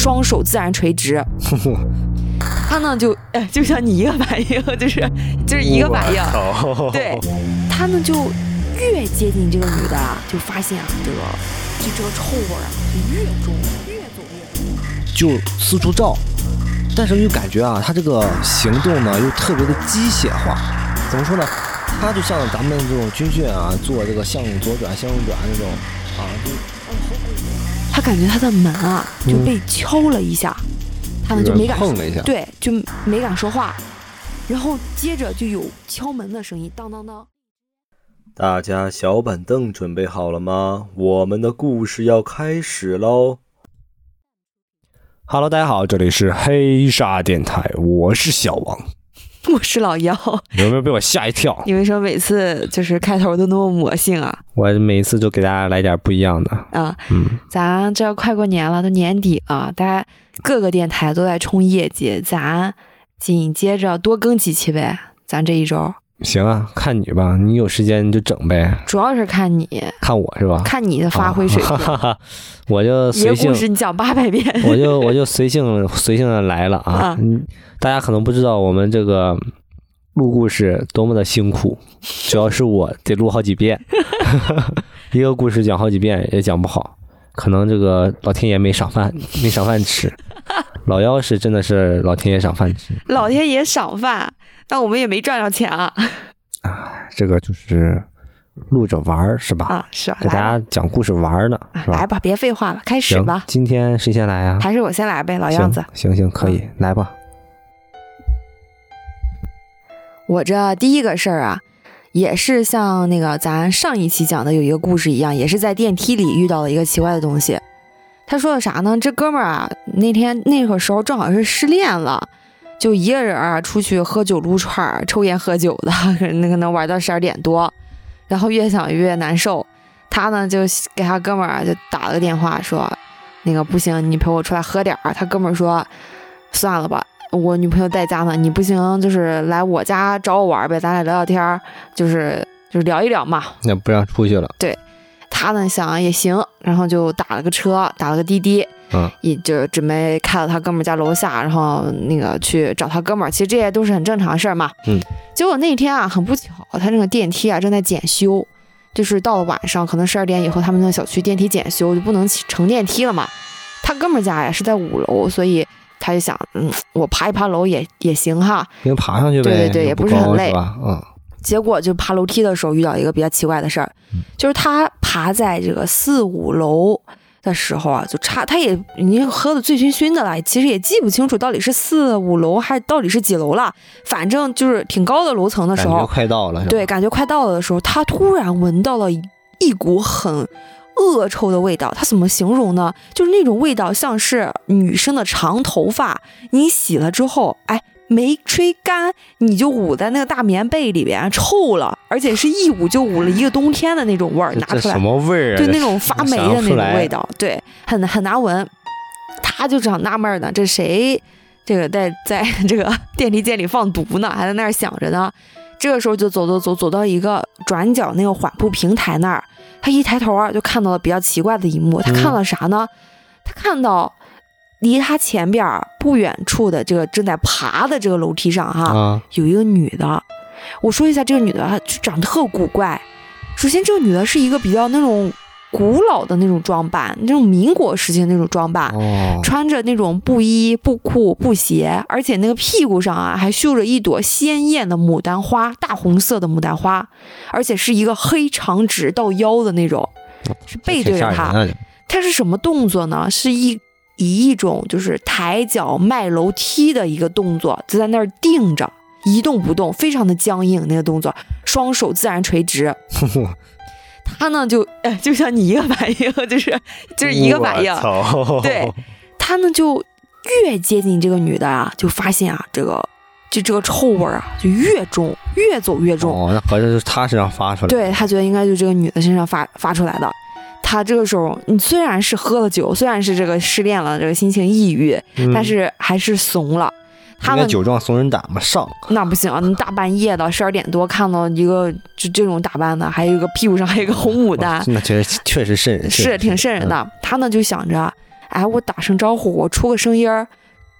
双手自然垂直。他呢就哎，就像你一个反应，就是就是一个反应。对，他呢就越接近这个女的啊，就发现啊，这个就这个臭味啊，就越重，越走越重，就四处照。但是又感觉啊，他这个行动呢又特别的机械化。怎么说呢？他就像咱们这种军训啊，做这个向左转、向右转那种啊，就他感觉他的门啊就被敲了一下，他呢就没敢碰了一下，对，就没敢说话。然后接着就有敲门的声音，当当当。大家小板凳准备好了吗？我们的故事要开始喽！Hello，大家好，这里是黑沙电台，我是小王。我是老妖，有没有被我吓一跳？你为什么每次就是开头都那么魔性啊？我每次都给大家来点不一样的。啊，嗯，咱这快过年了，都年底了，大家各个电台都在冲业绩，咱紧接着多更几期呗。咱这一周行啊，看你吧，你有时间你就整呗。主要是看你，看我是吧？看你的发挥水平，我就随性。故事你讲八百遍，我就我就随性随性的来了啊。嗯。大家可能不知道我们这个录故事多么的辛苦，主要是我得录好几遍，一个故事讲好几遍也讲不好，可能这个老天爷没赏饭，没赏饭吃。老妖是真的是老天爷赏饭吃，老天爷赏饭，但我们也没赚着钱啊。啊，这个就是录着玩儿是吧？啊，是给大家讲故事玩儿呢，是吧？来吧，别废话了，开始吧。今天谁先来啊？还是我先来呗，老样子。行行可以，来吧。我这第一个事儿啊，也是像那个咱上一期讲的有一个故事一样，也是在电梯里遇到了一个奇怪的东西。他说的啥呢？这哥们儿啊，那天那个时候正好是失恋了，就一个人啊出去喝酒撸串、抽烟喝酒的，那个能玩到十二点多，然后越想越难受。他呢就给他哥们儿就打了个电话，说那个不行，你陪我出来喝点儿。他哥们儿说算了吧。我女朋友在家呢，你不行，就是来我家找我玩呗，咱俩聊聊天，就是就是聊一聊嘛。那不让出去了。对，他呢想也行，然后就打了个车，打了个滴滴，嗯，也就准备开到他哥们家楼下，然后那个去找他哥们儿。其实这些都是很正常的事儿嘛。嗯。结果那天啊，很不巧，他那个电梯啊正在检修，就是到了晚上，可能十二点以后，他们那小区电梯检修就不能乘电梯了嘛。他哥们儿家呀是在五楼，所以。他就想，嗯，我爬一爬楼也也行哈，先爬上去呗，对对对，也不是很累，嗯。结果就爬楼梯的时候遇到一个比较奇怪的事儿，就是他爬在这个四五楼的时候啊，就差他也已经喝的醉醺醺的了，其实也记不清楚到底是四五楼还到底是几楼了，反正就是挺高的楼层的时候，快到了，对，感觉快到了的时候，他突然闻到了一股很。恶臭的味道，他怎么形容呢？就是那种味道，像是女生的长头发，你洗了之后，哎，没吹干，你就捂在那个大棉被里边，臭了，而且是一捂就捂了一个冬天的那种味儿，拿出来什么味儿？对，那种发霉的那种味道，对，很很难闻。他就这样纳闷呢，这谁这个在在 这个电梯间里放毒呢？还在那儿想着呢。这个时候就走走走走到一个转角那个缓步平台那儿。他一抬头啊，就看到了比较奇怪的一幕。他看了啥呢？他看到离他前边不远处的这个正在爬的这个楼梯上，哈，有一个女的。我说一下，这个女的她就长得特古怪。首先，这个女的是一个比较那种。古老的那种装扮，那种民国时期的那种装扮，穿着那种布衣、布裤、布鞋，而且那个屁股上啊还绣着一朵鲜艳的牡丹花，大红色的牡丹花，而且是一个黑长直到腰的那种，是背对着他。他是什么动作呢？是一以一种就是抬脚迈楼梯的一个动作，就在那儿定着，一动不动，非常的僵硬。那个动作，双手自然垂直。他呢就哎，就像你一个反应，就是就是一个反应。对，他呢就越接近这个女的啊，就发现啊，这个就这个臭味啊，就越重，越走越重。哦，那合着是他身上发出来。对他觉得应该就这个女的身上发发出来的。他这个时候，你虽然是喝了酒，虽然是这个失恋了，这个心情抑郁，但是还是怂了。他们酒壮怂人胆嘛，上那不行啊！你大半夜的十二点多看到一个就这种打扮的，还有一个屁股上还有一个红牡丹，那确实确实瘆人，是挺瘆人的。他呢就想着，哎，我打声招呼，我出个声音儿，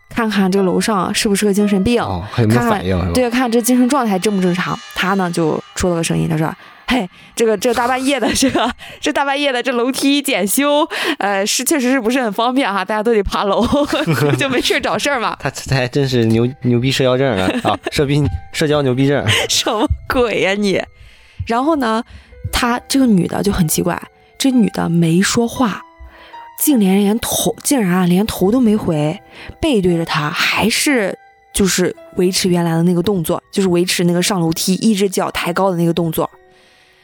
看看这个楼上是不是个精神病，看看反应，对，看这精神状态正不正常。他呢就出了个声音，他说。嘿，这个这大半夜的，这个 这大半夜的，这楼梯检修，呃，是确实是不是很方便哈？大家都得爬楼，就没事找事儿嘛。他他还真是牛牛逼社交症啊啊，社逼社交牛逼症。什么鬼呀你？然后呢，他这个女的就很奇怪，这女的没说话，竟连连头竟然啊连头都没回，背对着他，还是就是维持原来的那个动作，就是维持那个上楼梯一只脚抬高的那个动作。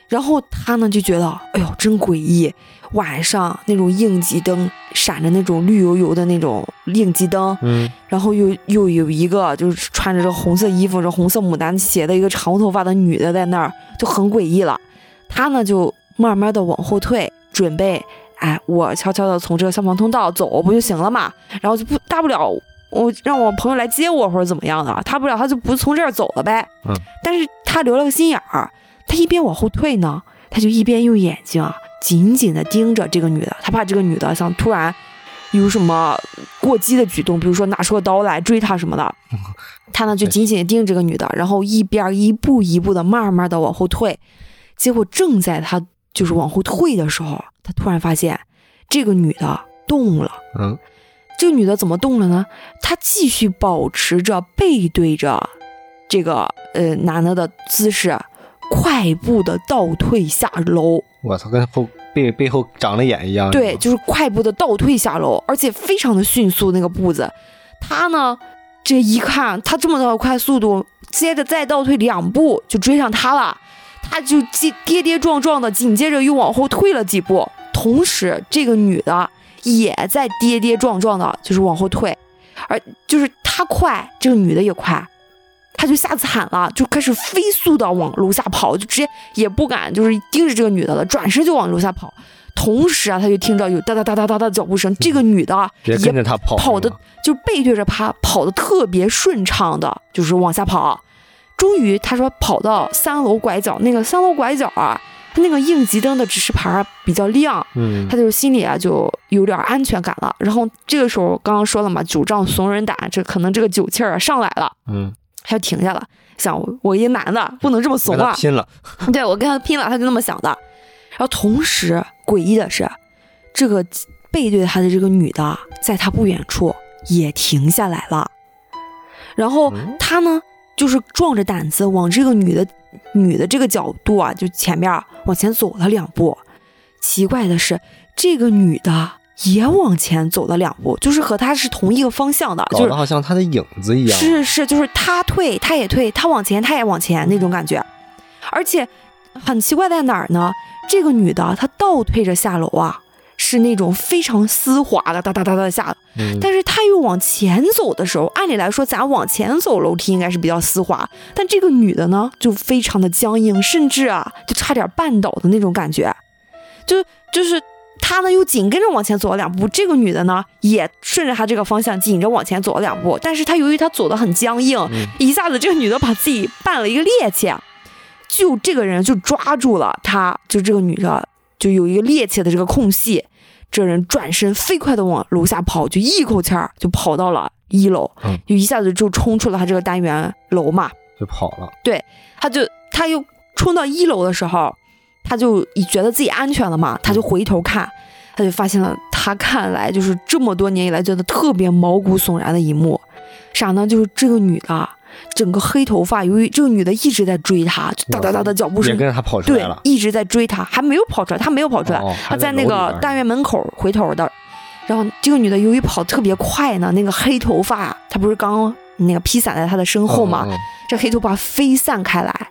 然后他呢就觉得，哎呦，真诡异！晚上那种应急灯闪着那种绿油油的那种应急灯，嗯，然后又又有一个就是穿着这红色衣服、这红色牡丹鞋的一个长头发的女的在那儿，就很诡异了。他呢就慢慢的往后退，准备，哎，我悄悄的从这个消防通道走不就行了嘛？然后就不大不了，我让我朋友来接我或者怎么样的，大不了他就不从这儿走了呗。嗯，但是他留了个心眼儿。他一边往后退呢，他就一边用眼睛啊紧紧地盯着这个女的，他怕这个女的想突然有什么过激的举动，比如说拿出个刀来追他什么的。他呢就紧紧地盯着这个女的，然后一边一步一步的慢慢的往后退。结果正在他就是往后退的时候，他突然发现这个女的动了。嗯，这个女的怎么动了呢？她继续保持着背对着这个呃男的的姿势。快步的倒退下楼，我操，跟后背背后长了眼一样。对，就是快步的倒退下楼，而且非常的迅速那个步子。他呢，这一看他这么的快速度，接着再倒退两步就追上他了。他就跌跌跌撞撞的，紧接着又往后退了几步，同时这个女的也在跌跌撞撞的，就是往后退，而就是他快，这个女的也快。他就吓惨了，就开始飞速的往楼下跑，就直接也不敢就是盯着这个女的了，转身就往楼下跑。同时啊，他就听着有哒哒哒哒哒的脚步声，这个女的也跟着他跑，跑的就背对着他，跑的特别顺畅的，就是往下跑。终于，他说跑到三楼拐角，那个三楼拐角啊，他那个应急灯的指示牌比较亮，嗯，他就心里啊就有点安全感了。然后这个时候刚刚说了嘛，酒胀怂人胆，这可能这个酒气儿上来了，嗯。他就停下了，想我一个男的不能这么怂啊！拼了，对我跟他拼了，他就那么想的。然后同时诡异的是，这个背对他的这个女的，在他不远处也停下来了。然后他呢，就是壮着胆子往这个女的女的这个角度啊，就前面往前走了两步。奇怪的是，这个女的。也往前走了两步，就是和他是同一个方向的，搞得好像他的影子一样。是是，就是他退，他也退，他往前，他也往前那种感觉。而且很奇怪在哪儿呢？这个女的她倒退着下楼啊，是那种非常丝滑的哒哒哒哒下。但是她又往前走的时候，按理来说咱往前走楼梯应该是比较丝滑，但这个女的呢就非常的僵硬，甚至啊就差点绊倒的那种感觉，就就是。他呢又紧跟着往前走了两步，这个女的呢也顺着他这个方向紧着往前走了两步，但是他由于他走的很僵硬，一下子这个女的把自己绊了一个趔趄，就这个人就抓住了他，就这个女的就有一个趔趄的这个空隙，这人转身飞快的往楼下跑，就一口气儿就跑到了一楼，就一下子就冲出了他这个单元楼嘛，就跑了。对，他就他又冲到一楼的时候。他就觉得自己安全了嘛，他就回头看，他就发现了他看来就是这么多年以来觉得特别毛骨悚然的一幕，啥呢？就是这个女的，整个黑头发，由于这个女的一直在追他，哒哒哒的脚步声，跟着他跑出来了，对，一直在追他，还没有跑出来，他没有跑出来，他在那个大院门口回头的，然后这个女的由于跑特别快呢，那个黑头发，她不是刚那个披散在她的身后嘛，这黑头发飞散开来。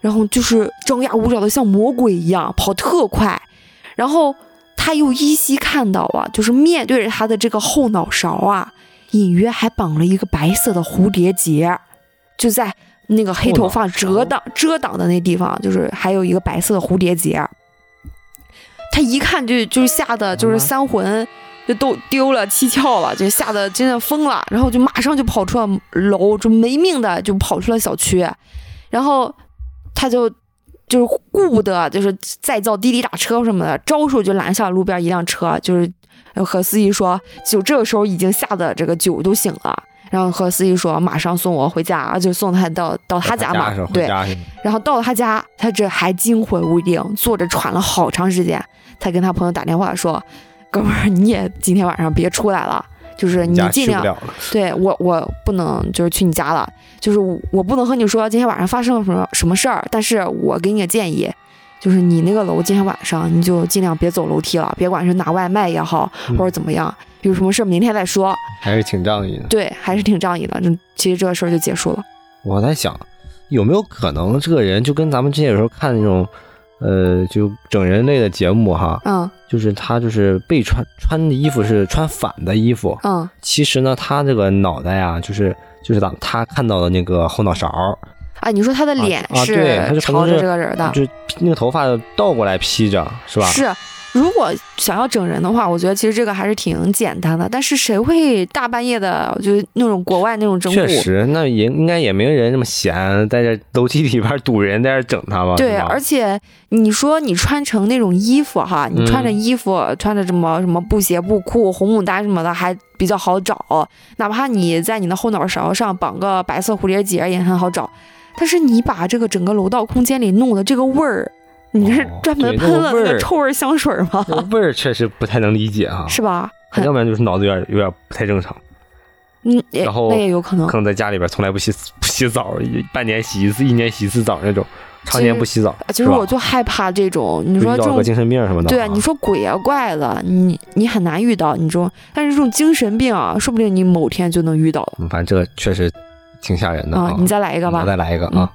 然后就是张牙舞爪的，像魔鬼一样跑特快，然后他又依稀看到啊，就是面对着他的这个后脑勺啊，隐约还绑了一个白色的蝴蝶结，就在那个黑头发遮挡遮挡的那地方，就是还有一个白色的蝴蝶结。他一看就就是吓得就是三魂就都丢了七窍了，就吓得真的疯了，然后就马上就跑出了楼，就没命的就跑出了小区，然后。他就就是顾不得，就是再造滴滴打车什么的，招手就拦下了路边一辆车，就是和司机说，就这个时候已经吓得这个酒都醒了。然后和司机说，马上送我回家，就送他到到他家嘛。对。然后到了他家，他这还惊魂未定，坐着喘了好长时间，才跟他朋友打电话说：“哥们儿，你也今天晚上别出来了，就是你尽量对我，我不能就是去你家了，就是我不能和你说今天晚上发生了什么什么事儿，但是我给你个建议。”就是你那个楼今天晚上你就尽量别走楼梯了，别管是拿外卖也好，或者怎么样，有什么事明天再说。还是挺仗义的。对，还是挺仗义的。就其实这个事儿就结束了。我在想，有没有可能这个人就跟咱们之前有时候看那种，呃，就整人类的节目哈，嗯，就是他就是被穿穿的衣服是穿反的衣服，嗯，其实呢，他这个脑袋呀，就是就是咱他看到的那个后脑勺。啊，你说他的脸是朝着这个人的，就那个头发倒过来披着，是吧？是。如果想要整人的话，我觉得其实这个还是挺简单的。但是谁会大半夜的，就那种国外那种整蛊？确实，那也应该也没人那么闲，在这楼梯里边堵人，在这整他吧？对，而且你说你穿成那种衣服哈，你穿着衣服，穿着什么什么布鞋、布裤、红牡丹什么的，还比较好找。哪怕你在你的后脑勺上绑个白色蝴蝶结，也很好找。但是你把这个整个楼道空间里弄的这个味儿，你是专门喷了那个臭味香水吗？味儿确实不太能理解哈，是吧？要不然就是脑子有点有点不太正常。嗯，然后那也有可能，可能在家里边从来不洗不洗澡，半年洗一次，一年洗一次澡那种，常年不洗澡。其实我就害怕这种，你说这种精神病什么的。对啊，你说鬼啊怪的，你你很难遇到，你说，但是这种精神病啊，说不定你某天就能遇到。反正这个确实。挺吓人的啊！你再来一个吧，我再来一个啊！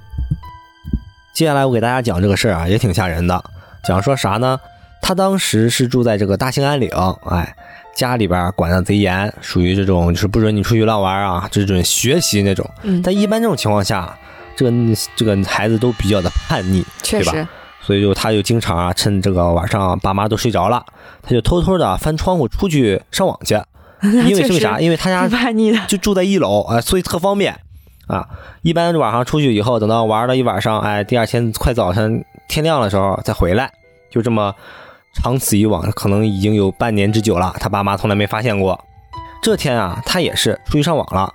接下来我给大家讲这个事儿啊，也挺吓人的。讲说啥呢？他当时是住在这个大兴安岭，哎，家里边管的贼严，属于这种就是不准你出去乱玩啊，只准学习那种。嗯。但一般这种情况下，这个这个孩子都比较的叛逆，确实。所以就他就经常啊，趁这个晚上爸妈都睡着了，他就偷偷的翻窗户出去上网去。因为是为啥？因为他家叛逆的，就住在一楼，哎，所以特方便。啊，一般晚上出去以后，等到玩了一晚上，哎，第二天快早晨天亮的时候再回来，就这么长此以往，可能已经有半年之久了。他爸妈从来没发现过。这天啊，他也是出去上网了，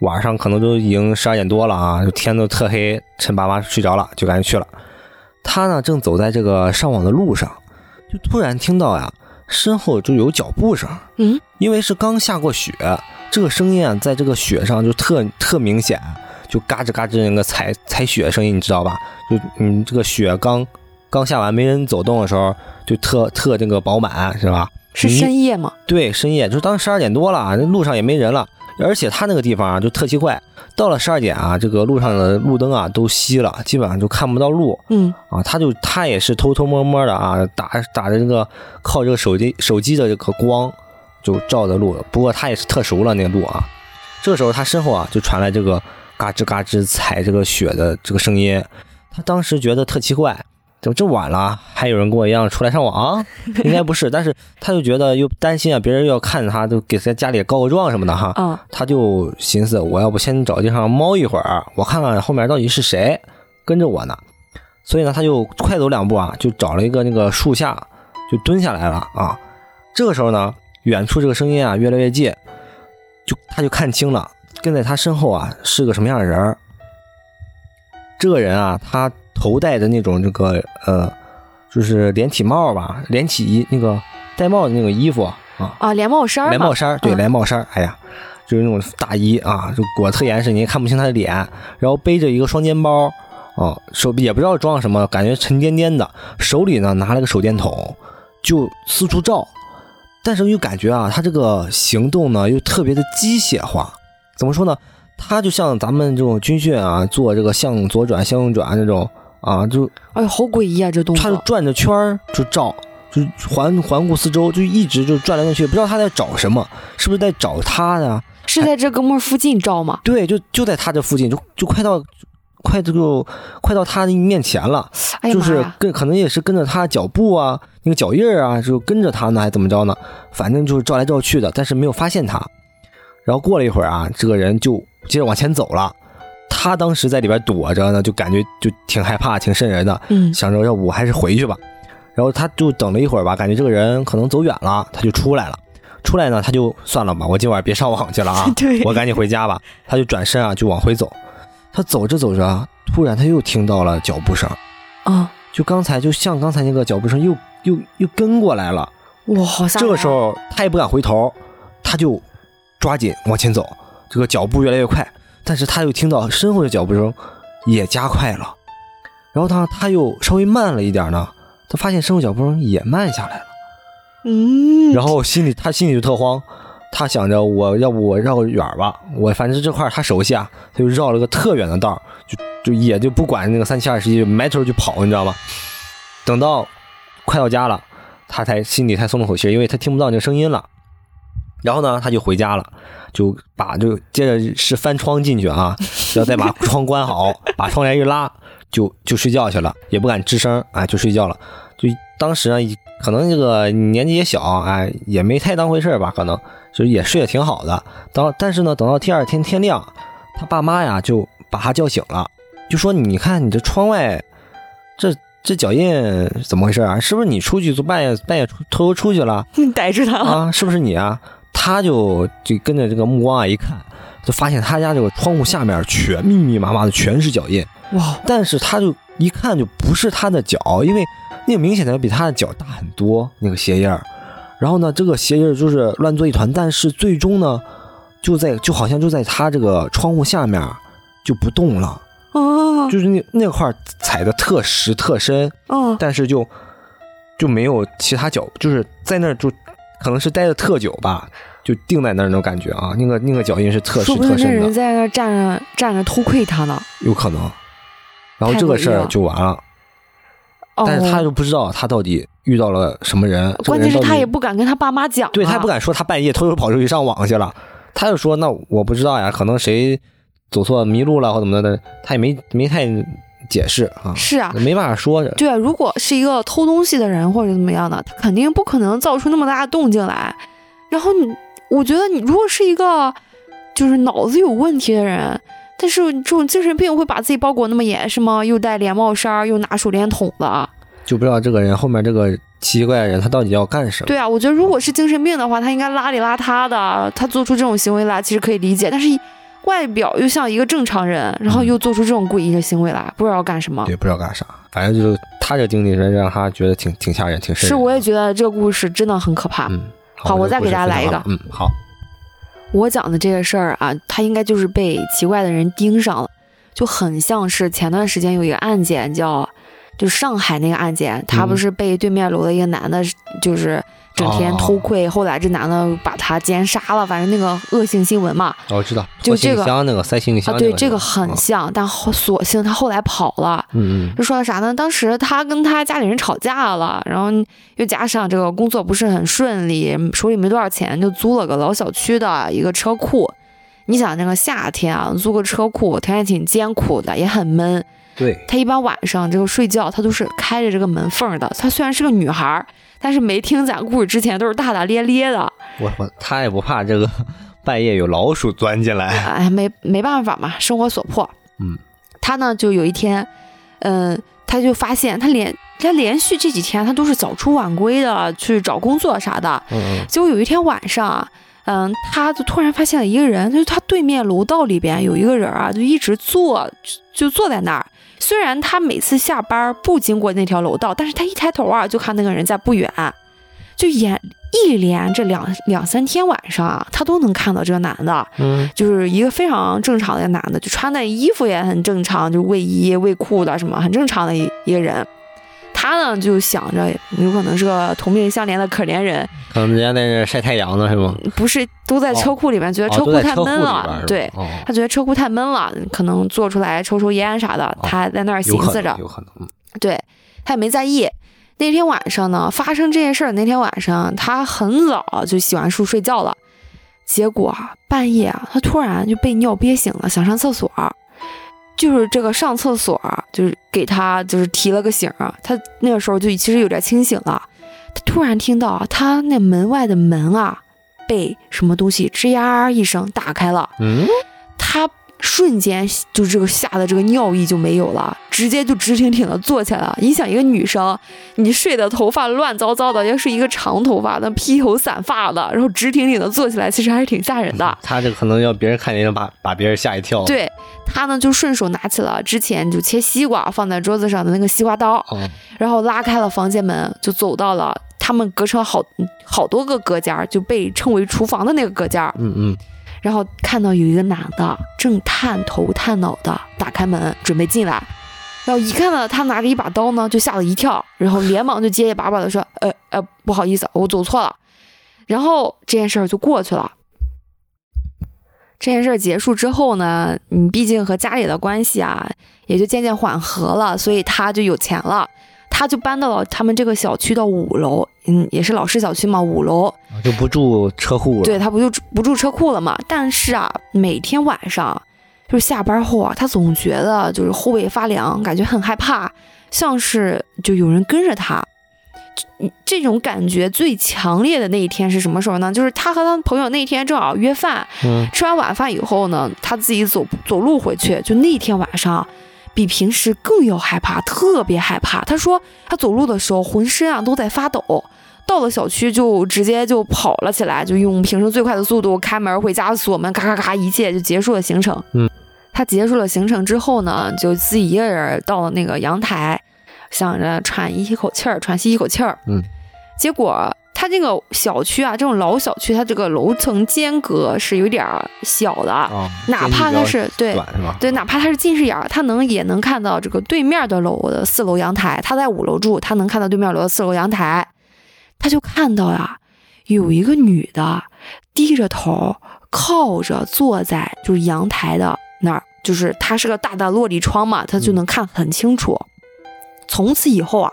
晚上可能都已经十二点多了啊，天都特黑，趁爸妈睡着了就赶紧去了。他呢，正走在这个上网的路上，就突然听到呀，身后就有脚步声。嗯，因为是刚下过雪。这个声音啊，在这个雪上就特特明显，就嘎吱嘎吱那个踩踩雪声音，你知道吧？就嗯这个雪刚刚下完，没人走动的时候，就特特那个饱满，是吧？是深夜吗？对，深夜，就当十二点多了，那路上也没人了，而且他那个地方啊，就特奇怪，到了十二点啊，这个路上的路灯啊都熄了，基本上就看不到路。嗯，啊，他就他也是偷偷摸摸的啊，打打着这个靠这个手机手机的这个光。就照着路，不过他也是特熟了那个路啊。这个时候他身后啊就传来这个嘎吱嘎吱踩这个雪的这个声音，他当时觉得特奇怪，怎么这么晚了还有人跟我一样出来上网？应该不是，但是他就觉得又担心啊，别人要看他，就给在家里告个状什么的哈。他就寻思，我要不先找地方猫一会儿，我看看后面到底是谁跟着我呢？所以呢，他就快走两步啊，就找了一个那个树下就蹲下来了啊。这个时候呢。远处这个声音啊越来越近，就他就看清了，跟在他身后啊是个什么样的人儿。这个人啊，他头戴的那种这个呃，就是连体帽吧，连体衣那个戴帽的那个衣服啊啊，连帽衫，连帽衫，对，连帽衫。哎呀，就是那种大衣啊，就裹特严实，你也看不清他的脸。然后背着一个双肩包，啊，手也不知道装什么，感觉沉甸甸的。手里呢拿了个手电筒，就四处照。但是又感觉啊，他这个行动呢又特别的机械化，怎么说呢？他就像咱们这种军训啊，做这个向左转、向右转那种啊，就哎，好诡异啊！这动作，他就转着圈儿就照，就环环顾四周，就一直就转来转去，不知道他在找什么，是不是在找他呀？是在这哥们儿附近照吗？对，就就在他这附近，就就快到。快就快到他的面前了，就是跟可能也是跟着他脚步啊，那个脚印儿啊，就跟着他呢，还怎么着呢？反正就是照来照去的，但是没有发现他。然后过了一会儿啊，这个人就接着往前走了。他当时在里边躲着呢，就感觉就挺害怕、挺瘆人的，嗯，想着要不我还是回去吧。然后他就等了一会儿吧，感觉这个人可能走远了，他就出来了。出来呢，他就算了吧，我今晚别上网去了啊，我赶紧回家吧。他就转身啊，就往回走。他走着走着，突然他又听到了脚步声，啊，就刚才就像刚才那个脚步声又又又跟过来了。哇，好吓这个时候他也不敢回头，他就抓紧往前走，这个脚步越来越快。但是他又听到身后的脚步声也加快了，然后他他又稍微慢了一点呢，他发现身后脚步声也慢下来了。嗯，然后心里他心里就特慌，他想着我要不我绕个远吧，我反正这块他熟悉啊，他就绕了个特远的道，就就也就不管那个三七二十一，埋头就跑，你知道吗？等到快到家了，他才心里才松了口气，因为他听不到那个声音了。然后呢，他就回家了，就把就接着是翻窗进去啊，要再把窗关好，把窗帘一拉，就就睡觉去了，也不敢吱声啊，就睡觉了。就当时呢，可能这个年纪也小，哎，也没太当回事吧，可能就也睡得挺好的。当但是呢，等到第二天天亮，他爸妈呀就把他叫醒了，就说：“你看你这窗外，这这脚印怎么回事啊？是不是你出去就半夜半夜偷偷出去了？你逮住他了啊？是不是你啊？”他就就跟着这个目光啊一看，就发现他家这个窗户下面全密密麻麻的全是脚印哇！但是他就一看就不是他的脚，因为那个明显的比他的脚大很多那个鞋印儿。然后呢，这个鞋印儿就是乱作一团，但是最终呢，就在就好像就在他这个窗户下面就不动了哦，就是那那块踩的特实特深哦，但是就就没有其他脚，就是在那儿就。可能是待的特久吧，就定在那儿那种感觉啊，那个那个脚印是特实特深的。那人在那站着站着偷窥他呢？有可能。然后这个事儿就完了。但是他就不知道他到底遇到了什么人。关键是他也不敢跟他爸妈讲。对他不敢说他半夜偷偷跑出去上网去了。他就说那我不知道呀，可能谁走错迷路了或怎么的，他也没没太。解释啊，是啊，没办法说。对啊，如果是一个偷东西的人或者怎么样的，他肯定不可能造出那么大的动静来。然后你，我觉得你如果是一个就是脑子有问题的人，但是这种精神病会把自己包裹那么严实吗？又戴连帽衫，又拿手电筒的，就不知道这个人后面这个奇奇怪怪的人他到底要干什么？对啊，我觉得如果是精神病的话，他应该邋里邋遢的，他做出这种行为来其实可以理解，但是。外表又像一个正常人，然后又做出这种诡异的行为来，不知道干什么。对，不知道干啥，反正就是他这经历是让他觉得挺挺吓人，挺是。我也觉得这个故事真的很可怕。嗯，好，我再给大家来一个。嗯，好。我讲的这个事儿啊，他应该就是被奇怪的人盯上了，就很像是前段时间有一个案件叫，就上海那个案件，他不是被对面楼的一个男的，就是。整天偷窥，后来这男的把他奸杀了，反正那个恶性新闻嘛。我知道，就这个那个塞行李箱。啊，对，这个很像，但后所幸他后来跑了。嗯嗯。就说的啥呢？当时他跟他家里人吵架了，然后又加上这个工作不是很顺利，手里没多少钱，就租了个老小区的一个车库。你想那个夏天啊，租个车库，条件挺艰苦的，也很闷。对。他一般晚上这个睡觉，他都是开着这个门缝的。他虽然是个女孩。但是没听咱故事之前都是大大咧咧的。我我他也不怕这个半夜有老鼠钻进来。哎，没没办法嘛，生活所迫。嗯，他呢就有一天，嗯，他就发现他连他连续这几天他都是早出晚归的去找工作啥的。嗯嗯。结果有一天晚上，嗯，他就突然发现了一个人，就是他对面楼道里边有一个人啊，就一直坐就坐在那儿。虽然他每次下班不经过那条楼道，但是他一抬头啊，就看那个人在不远，就眼一连这两两三天晚上啊，他都能看到这个男的，嗯，就是一个非常正常的男的，就穿的衣服也很正常，就卫衣卫裤的什么，很正常的一一个人。他呢就想着有可能是个同病相怜的可怜人，可能人家在那晒太阳呢，是吗？不是，都在车库里面，觉得车库太闷了。对，他觉得车库太闷了，可能坐出来抽抽烟啥的。他在那儿寻思着，有可能。对他也没在意。那天晚上呢，发生这件事儿那天晚上，他很早就洗完漱睡觉了。结果半夜啊，他突然就被尿憋醒了，想上厕所。就是这个上厕所，就是给他就是提了个醒儿。他那个时候就其实有点清醒了。他突然听到他那门外的门啊，被什么东西吱呀一声打开了。嗯，他瞬间就这个吓得这个尿意就没有了，直接就直挺挺的坐起来了。你想一个女生，你睡的头发乱糟糟的，要是一个长头发的披头散发的，然后直挺挺的坐起来，其实还是挺吓人的。他这可能要别人看见把把别人吓一跳。对他呢，就顺手拿起了之前就切西瓜放在桌子上的那个西瓜刀，然后拉开了房间门，就走到了他们隔成好好多个隔间，就被称为厨房的那个隔间。嗯嗯。然后看到有一个男的正探头探脑的打开门准备进来，然后一看到他拿着一把刀呢，就吓了一跳，然后连忙就结结巴巴的说：“呃呃，不好意思，我走错了。”然后这件事儿就过去了。这件事儿结束之后呢，你毕竟和家里的关系啊，也就渐渐缓和了，所以他就有钱了。他就搬到了他们这个小区的五楼，嗯，也是老式小区嘛，五楼就不住车库了。对他不就不住车库了嘛？但是啊，每天晚上就是下班后啊，他总觉得就是后背发凉，感觉很害怕，像是就有人跟着他。这种感觉最强烈的那一天是什么时候呢？就是他和他朋友那天正好约饭，吃完晚饭以后呢，他自己走走路回去，就那天晚上。比平时更要害怕，特别害怕。他说他走路的时候浑身啊都在发抖，到了小区就直接就跑了起来，就用平时最快的速度开门回家锁门，咔咔咔，一切就结束了行程。嗯，他结束了行程之后呢，就自己一个人到了那个阳台，想着喘一口气儿，喘息一口气儿。嗯，结果。它这个小区啊，这种老小区，它这个楼层间隔是有点小的，哪怕它是对对，哪怕它是近视眼，它能也能看到这个对面的楼的四楼阳台。他在五楼住，他能看到对面楼的四楼阳台，他就看到呀，有一个女的低着头靠着坐在就是阳台的那儿，就是它是个大的落地窗嘛，他就能看很清楚。从此以后啊。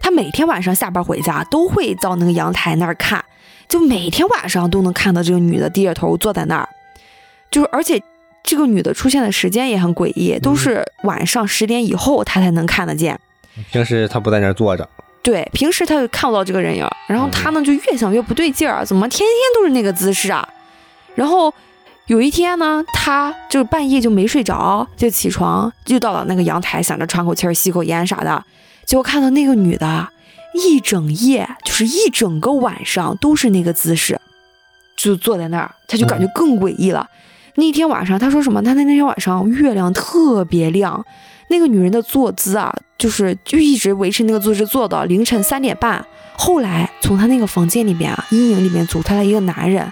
他每天晚上下班回家都会到那个阳台那儿看，就每天晚上都能看到这个女的低着头坐在那儿，就是而且这个女的出现的时间也很诡异，都是晚上十点以后他才能看得见。平时他不在那儿坐着，对，平时他就看不到这个人影。然后他呢就越想越不对劲儿，怎么天天都是那个姿势啊？然后有一天呢，他就半夜就没睡着，就起床就到了那个阳台，想着喘口气儿、吸口烟啥的。结果看到那个女的，一整夜就是一整个晚上都是那个姿势，就坐在那儿，他就感觉更诡异了。那天晚上他说什么？他那那天晚上月亮特别亮，那个女人的坐姿啊，就是就一直维持那个姿势坐到凌晨三点半。后来从他那个房间里面啊，阴影里面走出来一个男人，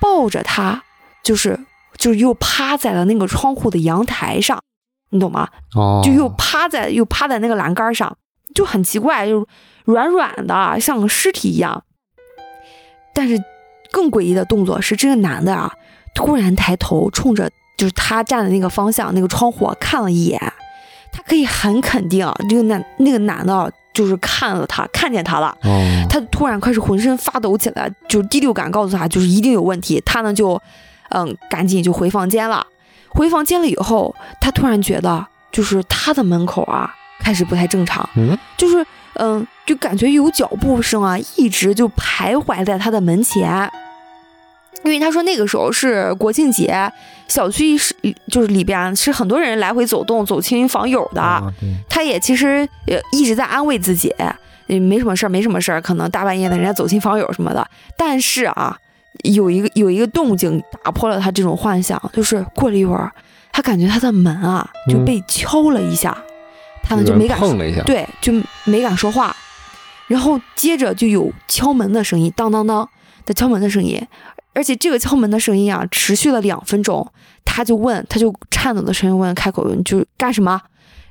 抱着她，就是就是又趴在了那个窗户的阳台上，你懂吗？哦，就又趴在又趴在那个栏杆上。就很奇怪，就软软的，像个尸体一样。但是更诡异的动作是，这个男的啊，突然抬头冲着就是他站的那个方向那个窗户看了一眼。他可以很肯定，这个男那个男的就是看了他，看见他了。他突然开始浑身发抖起来，就是第六感告诉他，就是一定有问题。他呢就嗯，赶紧就回房间了。回房间了以后，他突然觉得，就是他的门口啊。开始不太正常，嗯，就是嗯，就感觉有脚步声啊，一直就徘徊在他的门前。因为他说那个时候是国庆节，小区是就是里边是很多人来回走动，走亲访友的。他也其实也一直在安慰自己，也没什么事儿，没什么事儿，可能大半夜的人家走亲访友什么的。但是啊，有一个有一个动静打破了他这种幻想，就是过了一会儿，他感觉他的门啊就被敲了一下。他们就没敢碰了一下，对，就没敢说话，然后接着就有敲门的声音，当当当的敲门的声音，而且这个敲门的声音啊，持续了两分钟。他就问，他就颤抖的声音问，开口问，就干什么？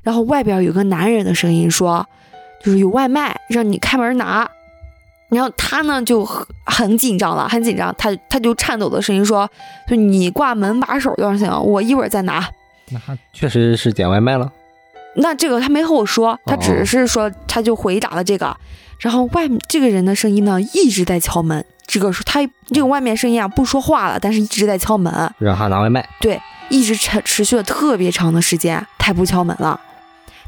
然后外边有个男人的声音说，就是有外卖，让你开门拿。然后他呢就很紧张了，很紧张，他他就颤抖的声音说，就你挂门把手就行，我一会儿再拿。那他确实是点外卖了。那这个他没和我说，他只是说他就回答了这个，然后外这个人的声音呢一直在敲门，这个他这个外面声音啊不说话了，但是一直在敲门，让他拿外卖，对，一直持持续了特别长的时间，他不敲门了，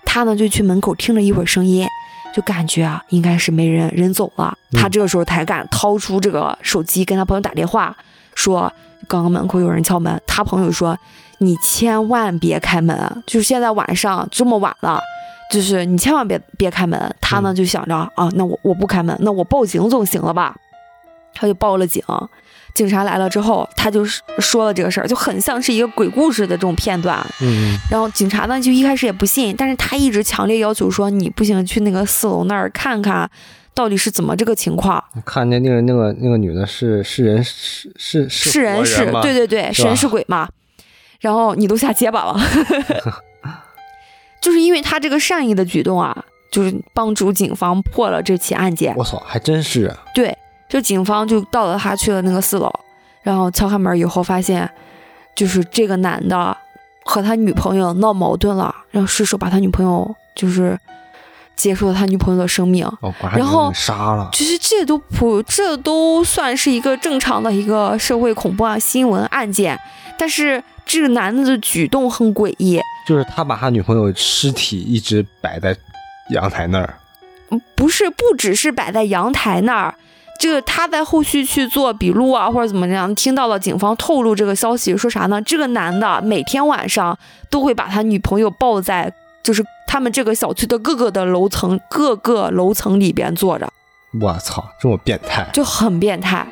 他呢就去门口听了一会儿声音，就感觉啊应该是没人人走了，他这个时候才敢掏出这个手机跟他朋友打电话，说刚刚门口有人敲门。他朋友说：“你千万别开门，就是现在晚上这么晚了，就是你千万别别开门。”他呢就想着啊，那我我不开门，那我报警总行了吧？他就报了警。警察来了之后，他就说了这个事儿，就很像是一个鬼故事的这种片段。嗯。然后警察呢就一开始也不信，但是他一直强烈要求说：“你不行，去那个四楼那儿看看。”到底是怎么这个情况？看见那个那个那个女的是是人是是是人是对对对是人是鬼嘛？然后你都下结巴了，就是因为他这个善意的举动啊，就是帮助警方破了这起案件。我操，还真是。对，就警方就到了他去了那个四楼，然后敲开门以后发现，就是这个男的和他女朋友闹矛盾了，然后失手把他女朋友就是。结束了他女朋友的生命，然后杀了。其实这都不，这都算是一个正常的一个社会恐怖啊新闻案件。但是这个男的的举动很诡异，就是他把他女朋友尸体一直摆在阳台那儿。不是，不只是摆在阳台那儿，这个他在后续去做笔录啊，或者怎么样，听到了警方透露这个消息，说啥呢？这个男的每天晚上都会把他女朋友抱在。就是他们这个小区的各个的楼层，各个楼层里边坐着。我操，这么变态，就很变态。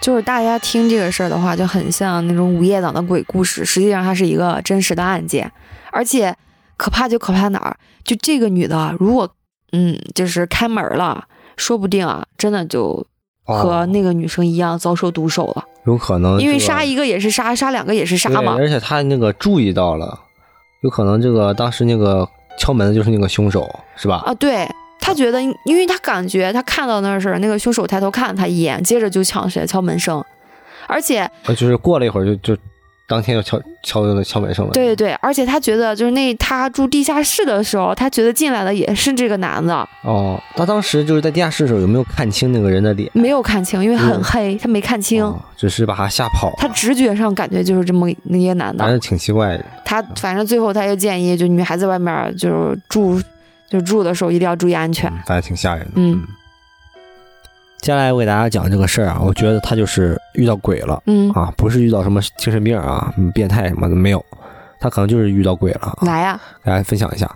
就是大家听这个事儿的话，就很像那种午夜档的鬼故事，实际上它是一个真实的案件。而且可怕就可怕哪儿？就这个女的，如果嗯，就是开门了，说不定啊，真的就和那个女生一样遭受毒手了。有可能，因为杀一个也是杀，杀两个也是杀嘛。而且他那个注意到了。有可能这个当时那个敲门的就是那个凶手，是吧？啊，对他觉得，因为他感觉他看到那是那个凶手抬头看了他一眼，接着就抢起来敲门声，而且就是过了一会儿就就。当天就敲敲那敲门声了。对对对，而且他觉得就是那他住地下室的时候，他觉得进来的也是这个男的。哦，他当时就是在地下室的时候，有没有看清那个人的脸？没有看清，因为很黑，他没看清。只是把他吓跑。他直觉上感觉就是这么那些男的。反正挺奇怪的。他反正最后他就建议，就女孩子外面就是住，就住的时候一定要注意安全。反正挺吓人的。嗯。接下来我给大家讲这个事儿啊，我觉得他就是遇到鬼了，嗯啊，不是遇到什么精神病啊、变态什么的没有，他可能就是遇到鬼了。来呀，给大家分享一下，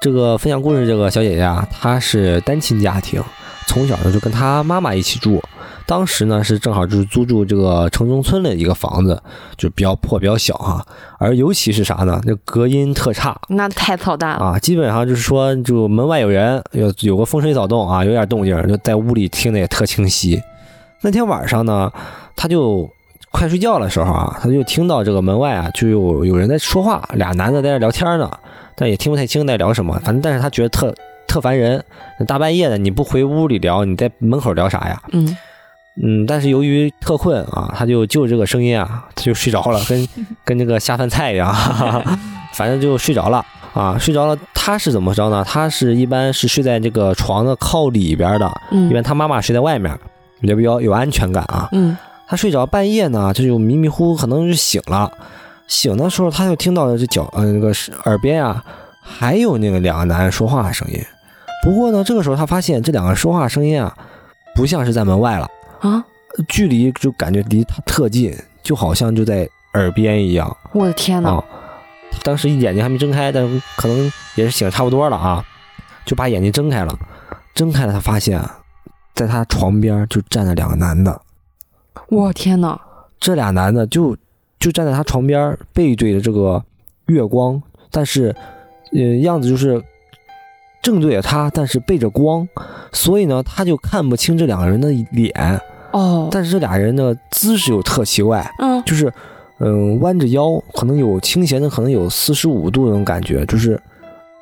这个分享故事这个小姐姐啊，她是单亲家庭，从小呢就跟她妈妈一起住。当时呢是正好就是租住这个城中村的一个房子，就比较破比较小哈，而尤其是啥呢？那隔音特差，那太操蛋了啊！基本上就是说，就门外有人，有有个风吹草动啊，有点动静，就在屋里听的也特清晰。那天晚上呢，他就快睡觉的时候啊，他就听到这个门外啊，就有有人在说话，俩男的在那聊天呢，但也听不太清在聊什么，反正但是他觉得特特烦人，大半夜的你不回屋里聊，你在门口聊啥呀？嗯。嗯，但是由于特困啊，他就就这个声音啊，他就睡着了，跟 跟那个下饭菜一样，反正就睡着了啊，睡着了。他是怎么着呢？他是一般是睡在这个床的靠里边的，嗯一般他妈妈睡在外面，也比较有安全感啊。嗯，他睡着半夜呢，他就迷迷糊糊，可能就醒了。醒的时候，他就听到了这脚呃那个耳边啊，还有那个两个男人说话的声音。不过呢，这个时候他发现这两个说话声音啊，不像是在门外了。啊，距离就感觉离他特近，就好像就在耳边一样。我的天哪！当时眼睛还没睁开，但可能也是醒差不多了啊，就把眼睛睁开了。睁开了，他发现，在他床边就站着两个男的。我天哪！这俩男的就就站在他床边，背对着这个月光，但是，呃，样子就是。正对着他，但是背着光，所以呢，他就看不清这两个人的脸。哦，但是这俩人的姿势又特奇怪，嗯，就是，嗯，弯着腰，可能有倾斜的，可能有四十五度那种感觉，就是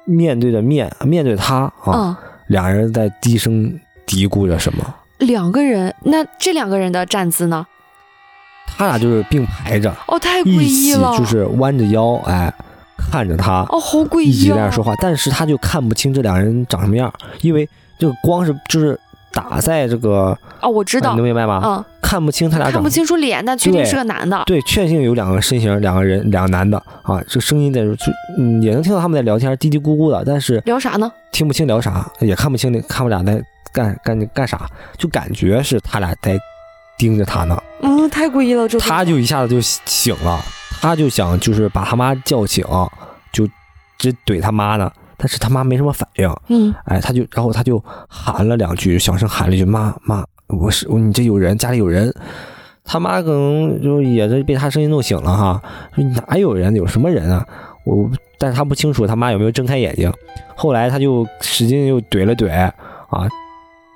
面对着面，面对他啊，俩人在低声嘀咕着什么。两个人，那这两个人的站姿呢？他俩就是并排着，哦，太诡异了，就是弯着腰，哎。看着他哦，好诡异，一直在那说话，但是他就看不清这两人长什么样，因为这个光是就是打在这个哦，我知道，你能明白吗？嗯，看不清他俩，看不清楚脸，但确定是个男的，对，确定有两个身形，两个人，两个男的啊，这声音在就嗯也能听到他们在聊天，嘀嘀咕咕的，但是聊啥呢？听不清聊啥，也看不清那他们俩在干干干啥，就感觉是他俩在盯着他呢。嗯，太诡异了，这他就一下子就醒了，他就想就是把他妈叫醒，就直怼他妈呢。但是他妈没什么反应。嗯，哎，他就然后他就喊了两句，小声喊了一句：“妈妈，我是你这有人，家里有人。”他妈可能就也是被他声音弄醒了哈，说哪有人，有什么人啊？我，但是他不清楚他妈有没有睁开眼睛。后来他就使劲又怼了怼啊，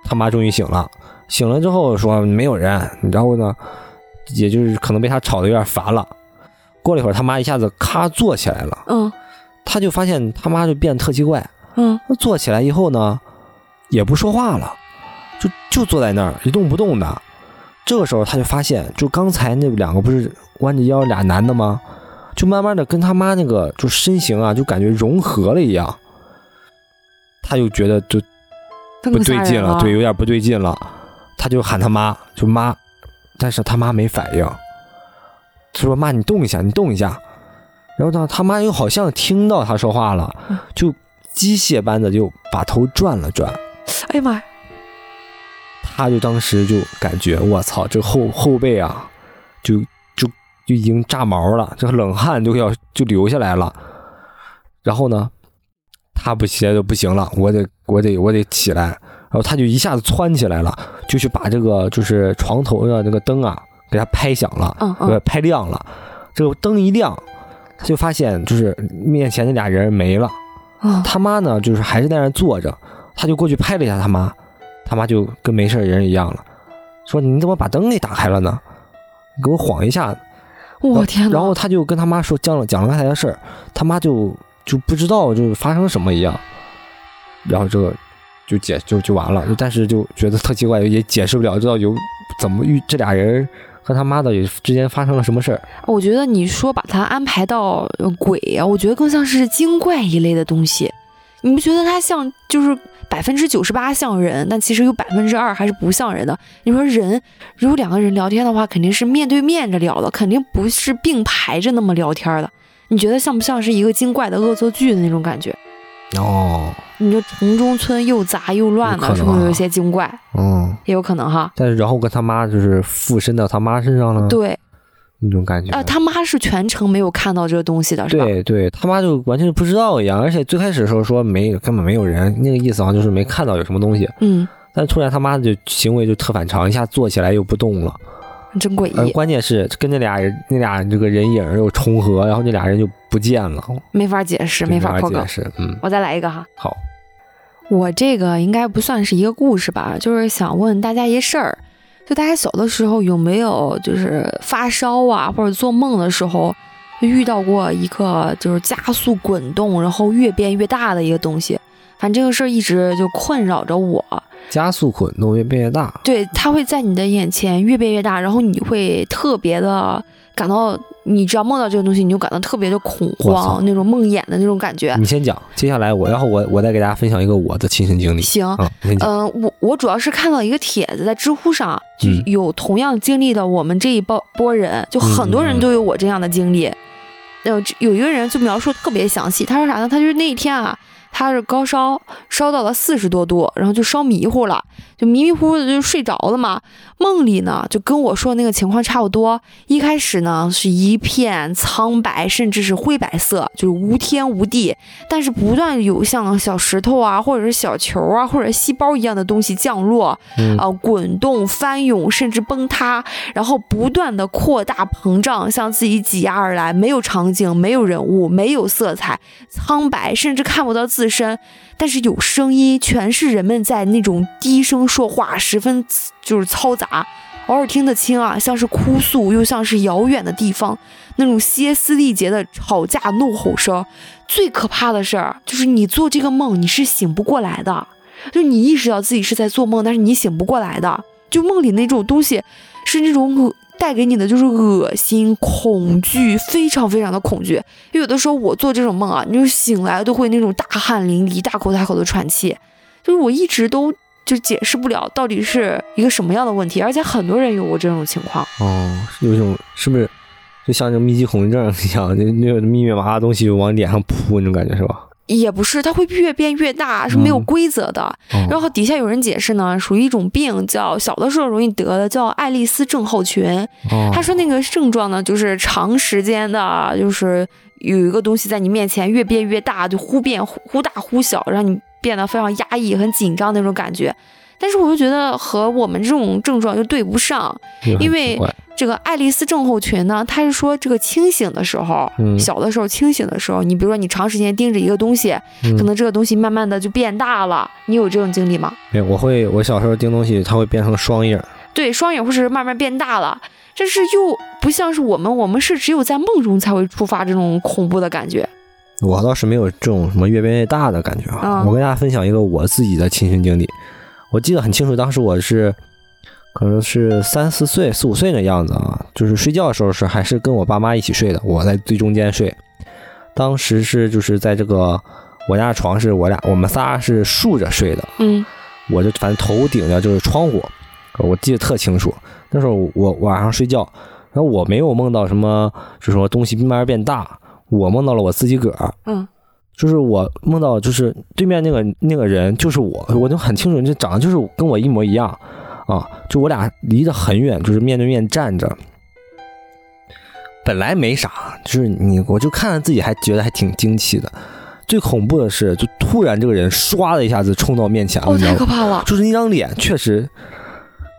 他妈终于醒了。醒了之后说没有人，然后呢，也就是可能被他吵得有点烦了。过了一会儿，他妈一下子咔坐起来了。嗯，他就发现他妈就变得特奇怪。嗯，坐起来以后呢，也不说话了，就就坐在那儿一动不动的。这个时候他就发现，就刚才那两个不是弯着腰俩男的吗？就慢慢的跟他妈那个就身形啊，就感觉融合了一样。他就觉得就不对劲了，对，有点不对劲了。他就喊他妈，就妈，但是他妈没反应。他说：“妈，你动一下，你动一下。”然后呢，他妈又好像听到他说话了，就机械般的就把头转了转。哎呀妈呀！他就当时就感觉我操，这后后背啊，就就就已经炸毛了，这冷汗就要就流下来了。然后呢，他不歇就不行了，我得我得我得起来。然后他就一下子窜起来了，就去把这个就是床头的那个灯啊给他拍响了，嗯拍亮了。这个灯一亮，他就发现就是面前那俩人没了。他妈呢，就是还是在那坐着，他就过去拍了一下他妈。他妈就跟没事人一样了，说你怎么把灯给打开了呢？给我晃一下！我天！然后他就跟他妈说讲了讲了刚才的事儿，他妈就就不知道就是发生什么一样，然后这个就解就就完了，但是就觉得特奇怪，也解释不了，知道有怎么遇这俩人和他妈的之间发生了什么事儿。我觉得你说把他安排到鬼啊，我觉得更像是精怪一类的东西，你不觉得他像就是？百分之九十八像人，但其实有百分之二还是不像人的。你说人如果两个人聊天的话，肯定是面对面着聊的，肯定不是并排着那么聊天的。你觉得像不像是一个精怪的恶作剧的那种感觉？哦，你说城中村又杂又乱的，是不是有些精怪？嗯，也有可能哈。但是然后跟他妈就是附身到他妈身上了。对。那种感觉啊，他妈是全程没有看到这个东西的，是吧？对对，他妈就完全不知道一样，而且最开始的时候说没根本没有人，那个意思好像就是没看到有什么东西。嗯，但突然他妈的行为就特反常，一下坐起来又不动了，真诡异。关键是跟那俩人那俩这个人影又重合，然后那俩人就不见了，没法解释，没法解释。嗯，我再来一个哈。好，我这个应该不算是一个故事吧，就是想问大家一事儿。就大家小的时候有没有就是发烧啊，或者做梦的时候遇到过一个就是加速滚动，然后越变越大的一个东西？反正这个事儿一直就困扰着我。加速滚动越变越大，对，它会在你的眼前越变越大，然后你会特别的感到。你只要梦到这个东西，你就感到特别的恐慌，那种梦魇的那种感觉。你先讲，接下来我，然后我我再给大家分享一个我的亲身经历。行，嗯，我我主要是看到一个帖子在知乎上，就有同样经历的我们这一波波人，就很多人都有我这样的经历。呃，有一个人就描述特别详细，他说啥呢？他就是那一天啊。他是高烧，烧到了四十多度，然后就烧迷糊了，就迷迷糊糊的就睡着了嘛。梦里呢，就跟我说的那个情况差不多。一开始呢，是一片苍白，甚至是灰白色，就是无天无地。但是不断有像小石头啊，或者是小球啊，或者细胞一样的东西降落，啊，滚动、翻涌，甚至崩塌，然后不断的扩大膨胀，向自己挤压而来。没有场景，没有人物，没有色彩，苍白，甚至看不到自。身，但是有声音，全是人们在那种低声说话，十分就是嘈杂，偶尔听得清啊，像是哭诉，又像是遥远的地方那种歇斯底里的吵架怒吼声。最可怕的事儿，就是你做这个梦，你是醒不过来的，就你意识到自己是在做梦，但是你醒不过来的，就梦里那种东西是那种恶。带给你的就是恶心、恐惧，非常非常的恐惧。有的时候我做这种梦啊，你就醒来都会那种大汗淋漓、大口大口的喘气，就是我一直都就解释不了到底是一个什么样的问题，而且很多人有过这种情况。哦，有一种是不是就像这密集恐惧症一样，那那密密麻麻的东西就往脸上扑那种感觉是吧？也不是，它会越变越大，是没有规则的。然后底下有人解释呢，属于一种病，叫小的时候容易得的，叫爱丽丝症候群。他说那个症状呢，就是长时间的，就是有一个东西在你面前越变越大，就忽变忽大忽小，让你变得非常压抑、很紧张那种感觉。但是我又觉得和我们这种症状又对不上，因为这个爱丽丝症候群呢，它是说这个清醒的时候，小的时候清醒的时候，你比如说你长时间盯着一个东西，可能这个东西慢慢的就变大了。你有这种经历吗？没有，我会，我小时候盯东西，它会变成双影。对，双影或是慢慢变大了，这是又不像是我们，我们是只有在梦中才会触发这种恐怖的感觉。我倒是没有这种什么越变越大的感觉啊。我跟大家分享一个我自己的亲身经历。我记得很清楚，当时我是可能是三四岁、四五岁那样子啊，就是睡觉的时候是还是跟我爸妈一起睡的，我在最中间睡。当时是就是在这个我家的床是我俩我们仨是竖着睡的，嗯，我就反正头顶着就是窗户，我记得特清楚。那时候我晚上睡觉，然后我没有梦到什么，就说东西慢慢变大，我梦到了我自己个儿，嗯。就是我梦到，就是对面那个那个人就是我，我就很清楚，就长得就是跟我一模一样，啊，就我俩离得很远，就是面对面站着。本来没啥，就是你，我就看着自己还觉得还挺惊奇的。最恐怖的是，就突然这个人唰的一下子冲到面前了，太可怕了！就是那张脸确实。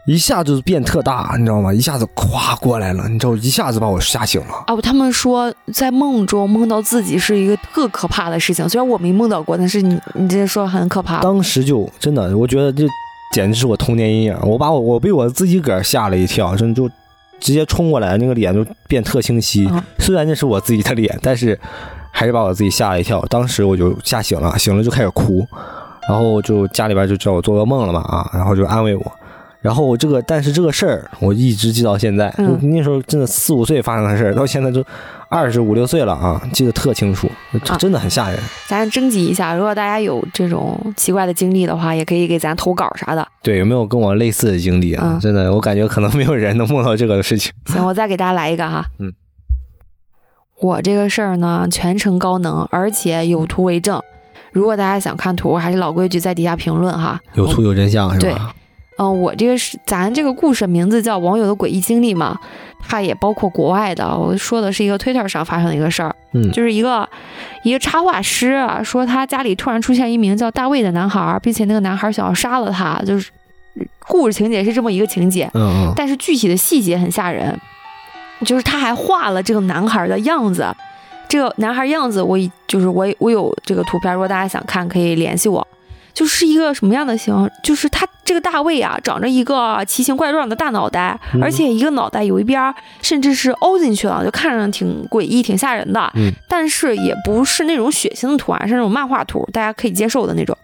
一下就变特大，你知道吗？一下子咵过来了，你知道，一下子把我吓醒了。啊，他们说在梦中梦到自己是一个特可怕的事情，虽然我没梦到过，但是你你这说很可怕。当时就真的，我觉得这简直是我童年阴影。我把我我被我自己个儿吓了一跳，真的就直接冲过来，那个脸就变特清晰。虽然那是我自己的脸，但是还是把我自己吓了一跳。当时我就吓醒了，醒了就开始哭，然后就家里边就知道我做噩梦了嘛啊，然后就安慰我。然后我这个，但是这个事儿我一直记到现在。那时候真的四五岁发生的事儿，到现在都二十五六岁了啊，记得特清楚，真的很吓人。咱征集一下，如果大家有这种奇怪的经历的话，也可以给咱投稿啥的。对，有没有跟我类似的经历啊？真的，我感觉可能没有人能梦到这个事情。行，我再给大家来一个哈。嗯。我这个事儿呢，全程高能，而且有图为证。如果大家想看图，还是老规矩，在底下评论哈。有图有真相是吧？嗯，我这个是咱这个故事名字叫《网友的诡异经历》嘛，它也包括国外的。我说的是一个 Twitter 上发生的一个事儿，嗯，就是一个一个插画师啊，说他家里突然出现一名叫大卫的男孩，并且那个男孩想要杀了他，就是故事情节是这么一个情节，嗯嗯，但是具体的细节很吓人，就是他还画了这个男孩的样子，这个男孩样子我就是我我有这个图片，如果大家想看可以联系我。就是一个什么样的形？就是他这个大卫啊，长着一个奇形怪状的大脑袋，而且一个脑袋有一边甚至是凹进去了，就看着挺诡异、挺吓人的。嗯，但是也不是那种血腥的图案，是那种漫画图，大家可以接受的那种。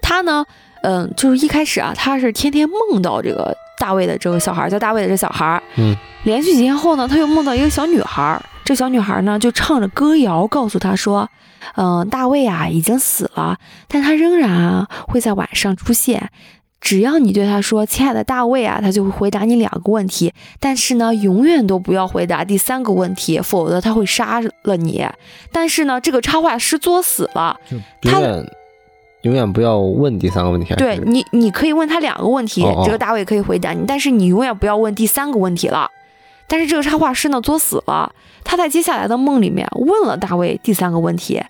他呢，嗯，就是一开始啊，他是天天梦到这个大卫的这个小孩，叫大卫的这小孩。嗯，连续几天后呢，他又梦到一个小女孩，这小女孩呢就唱着歌谣告诉他说。嗯，大卫啊已经死了，但他仍然啊会在晚上出现。只要你对他说“亲爱的大卫啊”，他就会回答你两个问题。但是呢，永远都不要回答第三个问题，否则他会杀了你。但是呢，这个插画师作死了，他永远不要问第三个问题。对你，你可以问他两个问题，这个大卫可以回答你，但是你永远不要问第三个问题了。但是这个插画师呢作死了，他在接下来的梦里面问了大卫第三个问题。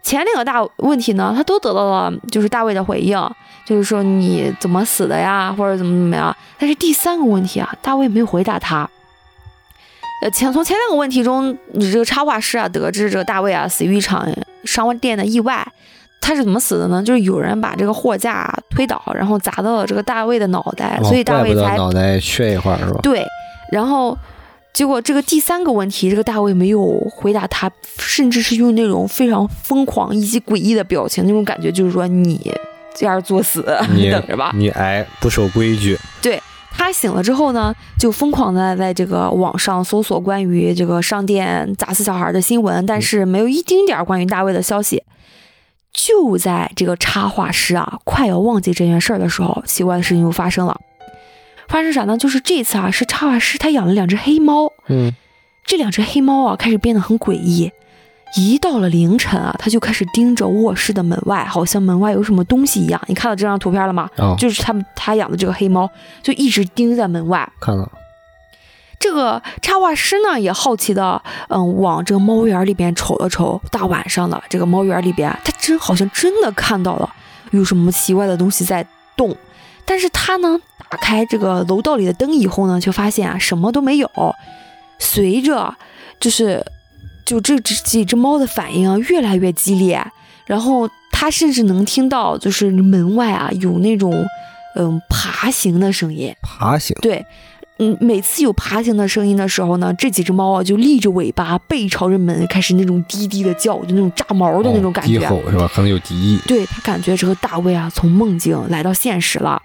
前两个大问题呢，他都得到了，就是大卫的回应，就是说你怎么死的呀，或者怎么怎么样。但是第三个问题啊，大卫没有回答他。呃，前从前两个问题中，你这个插画师啊，得知这个大卫啊死于一场商店的意外。他是怎么死的呢？就是有人把这个货架推倒，然后砸到了这个大卫的脑袋，所以大卫才脑袋缺一块是吧？对，然后。结果这个第三个问题，这个大卫没有回答他，甚至是用那种非常疯狂以及诡异的表情，那种感觉就是说你这样作死，你等着吧，你挨不守规矩。对他醒了之后呢，就疯狂的在这个网上搜索关于这个商店砸死小孩的新闻，但是没有一丁点儿关于大卫的消息。就在这个插画师啊快要忘记这件事儿的时候，奇怪的事情又发生了。发生啥呢？就是这次啊，是插画师他养了两只黑猫。嗯，这两只黑猫啊，开始变得很诡异。一到了凌晨啊，他就开始盯着卧室的门外，好像门外有什么东西一样。你看到这张图片了吗？哦，就是他们他养的这个黑猫，就一直盯在门外。看了。这个插画师呢，也好奇的，嗯，往这个猫园里边瞅了瞅。大晚上的，这个猫园里边，他真好像真的看到了有什么奇怪的东西在动。但是他呢，打开这个楼道里的灯以后呢，却发现啊，什么都没有。随着，就是，就这只几只猫的反应啊，越来越激烈。然后他甚至能听到，就是门外啊，有那种，嗯，爬行的声音。爬行。对。嗯，每次有爬行的声音的时候呢，这几只猫啊就立着尾巴，背朝着门，开始那种低低的叫，就那种炸毛的那种感觉。低吼是吧？可能有敌意。对他感觉这个大卫啊，从梦境来到现实了。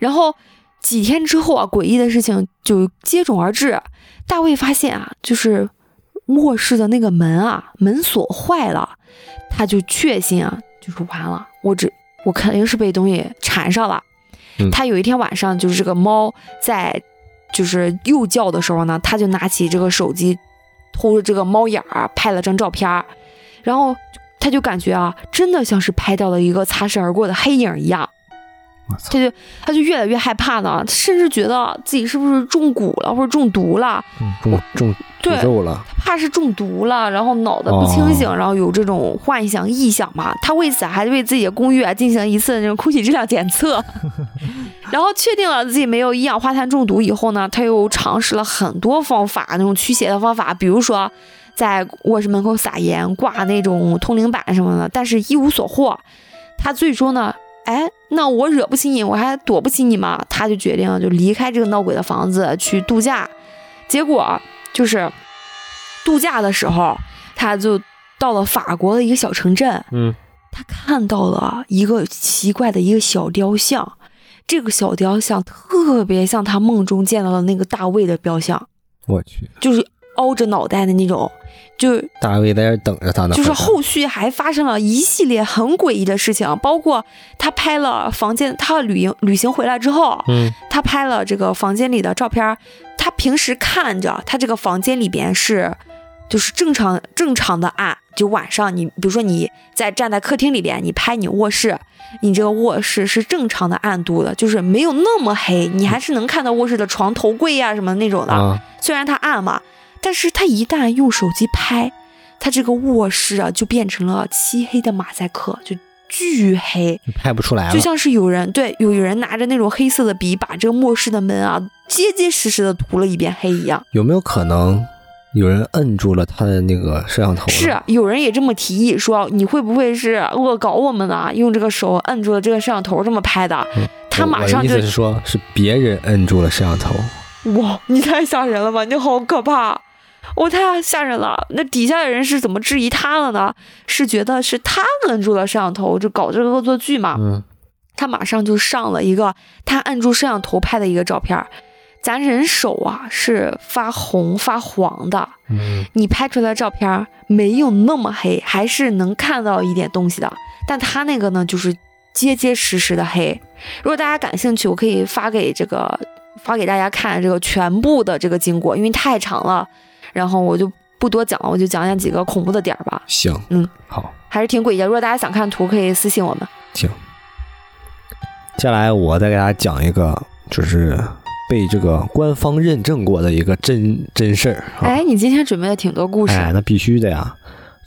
然后几天之后啊，诡异的事情就接踵而至。大卫发现啊，就是卧室的那个门啊，门锁坏了。他就确信啊，就是完了，我这我肯定是被东西缠上了。他有一天晚上，就是这个猫在，就是又叫的时候呢，他就拿起这个手机，偷着这个猫眼儿拍了张照片，然后他就感觉啊，真的像是拍到了一个擦身而过的黑影一样。他就他就越来越害怕呢，甚至觉得自己是不是中蛊了或者中毒了，中中诅咒了。他怕是中毒了，然后脑子不清醒，然后有这种幻想臆想嘛。他为此还为自己的公寓啊进行一次那种空气质量检测，然后确定了自己没有一氧化碳中毒以后呢，他又尝试了很多方法，那种驱邪的方法，比如说在卧室门口撒盐、挂那种通灵板什么的，但是一无所获。他最终呢？哎，那我惹不起你，我还躲不起你吗？他就决定就离开这个闹鬼的房子去度假。结果就是度假的时候，他就到了法国的一个小城镇。嗯，他看到了一个奇怪的一个小雕像，这个小雕像特别像他梦中见到的那个大卫的雕像。我去，就是。凹着脑袋的那种，就大卫在这等着他呢。就是后续还发生了一系列很诡异的事情，包括他拍了房间，他旅行旅行回来之后，嗯，他拍了这个房间里的照片。他平时看着他这个房间里边是，就是正常正常的暗。就晚上你比如说你在站在客厅里边，你拍你卧室，你这个卧室是正常的暗度的，就是没有那么黑，你还是能看到卧室的床头柜呀什么那种的。虽然它暗嘛。但是他一旦用手机拍，他这个卧室啊就变成了漆黑的马赛克，就巨黑，拍不出来了。就像是有人对有有人拿着那种黑色的笔，把这个卧室的门啊结结实实的涂了一遍黑一样。有没有可能有人摁住了他的那个摄像头？是，有人也这么提议说，你会不会是恶搞我们呢？用这个手摁住了这个摄像头这么拍的？他马上就意思是说，是别人摁住了摄像头。哇，你太吓人了吧！你好可怕。我太吓人了！那底下的人是怎么质疑他了呢？是觉得是他摁住了摄像头，就搞这个恶作剧嘛？嗯，他马上就上了一个他按住摄像头拍的一个照片。咱人手啊是发红发黄的，嗯，你拍出来的照片没有那么黑，还是能看到一点东西的。但他那个呢，就是结结实实的黑。如果大家感兴趣，我可以发给这个发给大家看这个全部的这个经过，因为太长了。然后我就不多讲了，我就讲讲几个恐怖的点儿吧。行，嗯，好，还是挺诡异的。如果大家想看图，可以私信我们。行，接下来我再给大家讲一个，就是被这个官方认证过的一个真真事儿。哎，你今天准备了挺多故事。哎，那必须的呀。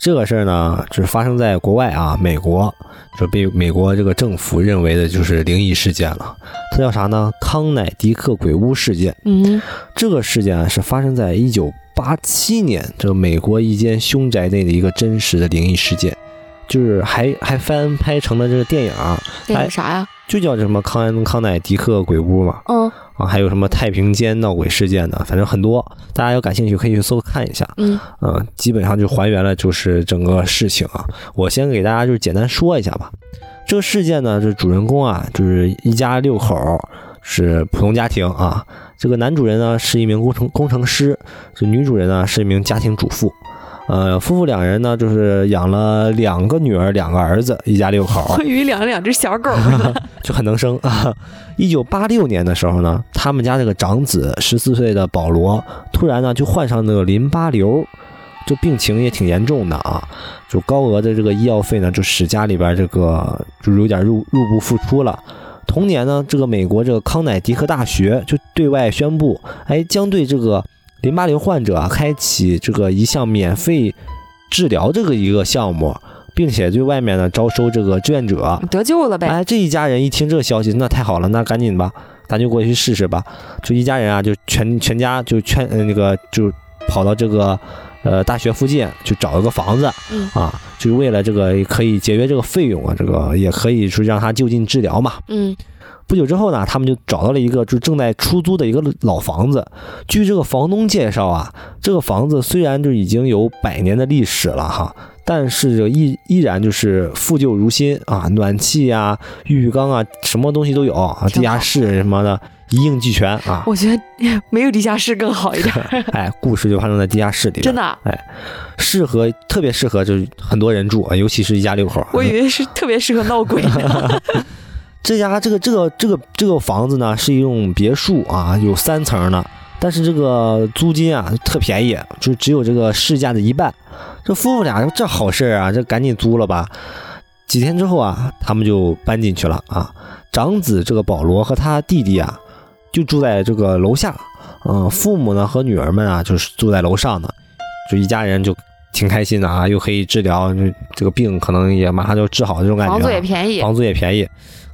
这个事儿呢，就是发生在国外啊，美国，就被美国这个政府认为的就是灵异事件了。它叫啥呢？康乃狄克鬼屋事件。嗯，这个事件是发生在一九八七年，这个美国一间凶宅内的一个真实的灵异事件，就是还还翻拍成了这个电影。电影啥呀？就叫什么康康乃迪克鬼屋嘛。嗯。啊，还有什么太平间闹鬼事件的，反正很多，大家有感兴趣可以去搜看一下。嗯，嗯，基本上就还原了就是整个事情啊。我先给大家就是简单说一下吧。这个事件呢，这主人公啊，就是一家六口，是普通家庭啊。这个男主人呢是一名工程工程师，这女主人呢是一名家庭主妇。呃，夫妇两人呢，就是养了两个女儿，两个儿子，一家六口。我以为养两只小狗呢，就很能生啊。一九八六年的时候呢，他们家这个长子十四岁的保罗，突然呢就患上那个淋巴瘤，就病情也挺严重的啊，就高额的这个医药费呢，就使家里边这个就有点入入不敷出了。同年呢，这个美国这个康乃狄克大学就对外宣布，哎，将对这个淋巴瘤患者啊开启这个一项免费治疗这个一个项目，并且对外面呢招收这个志愿者，得救了呗。哎，这一家人一听这个消息，那太好了，那赶紧吧，咱就过去试试吧。就一家人啊，就全全家就全呃那个就跑到这个。呃，大学附近去找一个房子，啊，就是为了这个可以节约这个费用啊，这个也可以说让他就近治疗嘛。嗯，不久之后呢，他们就找到了一个就正在出租的一个老房子。据这个房东介绍啊，这个房子虽然就已经有百年的历史了哈，但是就依依然就是复旧如新啊，暖气呀、浴缸啊，什么东西都有啊，地下室什么的。一应俱全啊！我觉得没有地下室更好一点。哎，故事就发生在地下室里，真的。哎，适合特别适合就是很多人住啊，尤其是一家六口。我以为是特别适合闹鬼。这家这个这个这个这个房子呢是一栋别墅啊，有三层的，但是这个租金啊特便宜，就只有这个市价的一半。这夫妇俩这好事啊，这赶紧租了吧。几天之后啊，他们就搬进去了啊。长子这个保罗和他弟弟啊。就住在这个楼下，嗯，父母呢和女儿们啊，就是住在楼上呢，就一家人就挺开心的啊，又可以治疗，这个病可能也马上就治好这种感觉。房租也便宜，房租也便宜。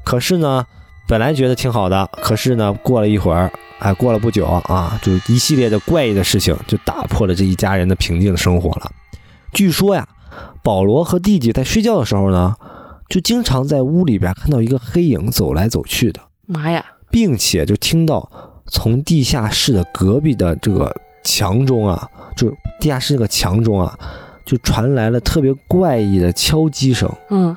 可是呢，本来觉得挺好的，可是呢，过了一会儿，哎，过了不久啊，就一系列的怪异的事情就打破了这一家人的平静的生活了。据说呀，保罗和弟弟在睡觉的时候呢，就经常在屋里边看到一个黑影走来走去的。妈呀！并且就听到从地下室的隔壁的这个墙中啊，就是地下室那个墙中啊，就传来了特别怪异的敲击声，嗯，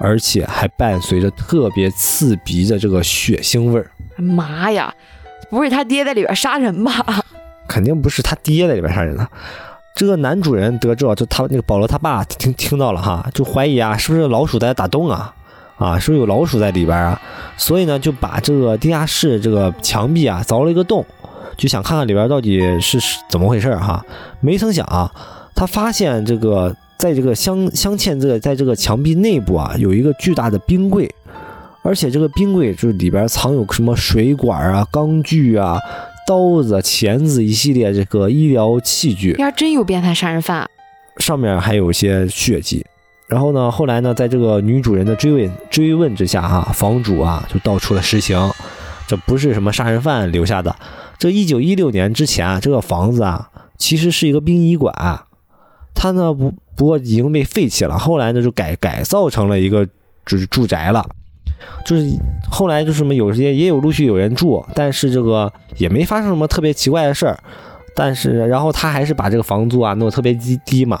而且还伴随着特别刺鼻的这个血腥味儿。妈呀，不是他爹在里边杀人吧？肯定不是他爹在里边杀人了！这个男主人得知了，就他那个保罗他爸听听到了哈，就怀疑啊，是不是老鼠在打洞啊？啊，是不是有老鼠在里边啊？所以呢，就把这个地下室这个墙壁啊凿了一个洞，就想看看里边到底是怎么回事哈。没曾想啊，他发现这个在这个镶镶嵌这个在这个墙壁内部啊，有一个巨大的冰柜，而且这个冰柜就是里边藏有什么水管啊、钢锯啊、刀子、钳子一系列这个医疗器具。呀，真有变态杀人犯，上面还有一些血迹。然后呢，后来呢，在这个女主人的追问追问之下，哈，房主啊就道出了实情，这不是什么杀人犯留下的。这一九一六年之前啊，这个房子啊其实是一个殡仪馆，它呢不不过已经被废弃了。后来呢就改改造成了一个就是住宅了，就是后来就是什么有些也有陆续有人住，但是这个也没发生什么特别奇怪的事儿。但是然后他还是把这个房租啊弄得特别低低嘛。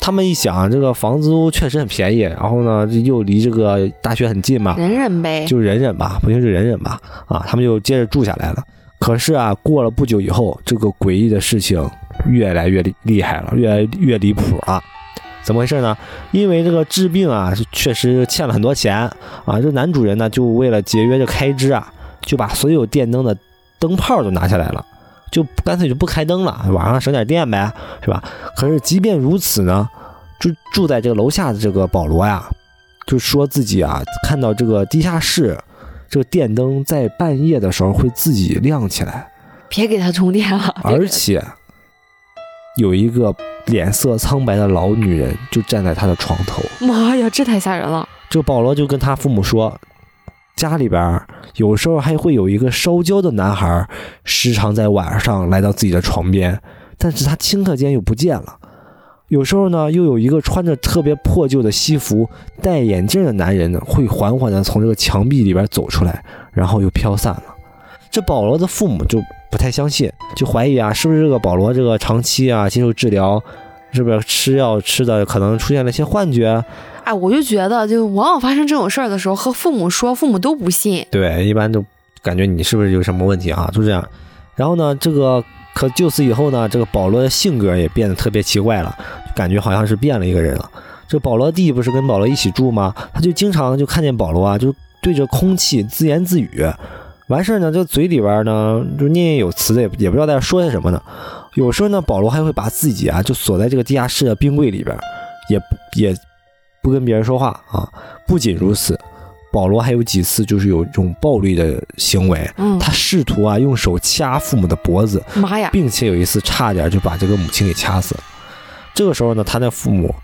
他们一想，这个房租确实很便宜，然后呢，又离这个大学很近嘛，忍忍呗，就忍忍吧，不行就忍忍吧，啊，他们就接着住下来了。可是啊，过了不久以后，这个诡异的事情越来越厉害了，越来越离谱了。怎么回事呢？因为这个治病啊，确实欠了很多钱啊。这男主人呢，就为了节约这开支啊，就把所有电灯的灯泡都拿下来了。就干脆就不开灯了，晚上省点电呗，是吧？可是即便如此呢，住住在这个楼下的这个保罗呀，就说自己啊看到这个地下室这个电灯在半夜的时候会自己亮起来，别给他充电了。而且有一个脸色苍白的老女人就站在他的床头。妈呀，这太吓人了！这保罗就跟他父母说。家里边有时候还会有一个烧焦的男孩，时常在晚上来到自己的床边，但是他顷刻间又不见了。有时候呢，又有一个穿着特别破旧的西服、戴眼镜的男人呢，会缓缓地从这个墙壁里边走出来，然后又飘散了。这保罗的父母就不太相信，就怀疑啊，是不是这个保罗这个长期啊接受治疗，是不是吃药吃的可能出现了一些幻觉？哎，我就觉得，就往往发生这种事儿的时候，和父母说，父母都不信。对，一般都感觉你是不是有什么问题啊？就这样。然后呢，这个可就此以后呢，这个保罗的性格也变得特别奇怪了，感觉好像是变了一个人了。这保罗弟不是跟保罗一起住吗？他就经常就看见保罗啊，就对着空气自言自语，完事儿呢，这嘴里边呢就念念有词的，也也不知道在说些什么呢。有时候呢，保罗还会把自己啊就锁在这个地下室的冰柜里边，也也不跟别人说话啊。不仅如此，保罗还有几次就是有这种暴力的行为，嗯，他试图啊用手掐父母的脖子，妈呀，并且有一次差点就把这个母亲给掐死。这个时候呢，他的父母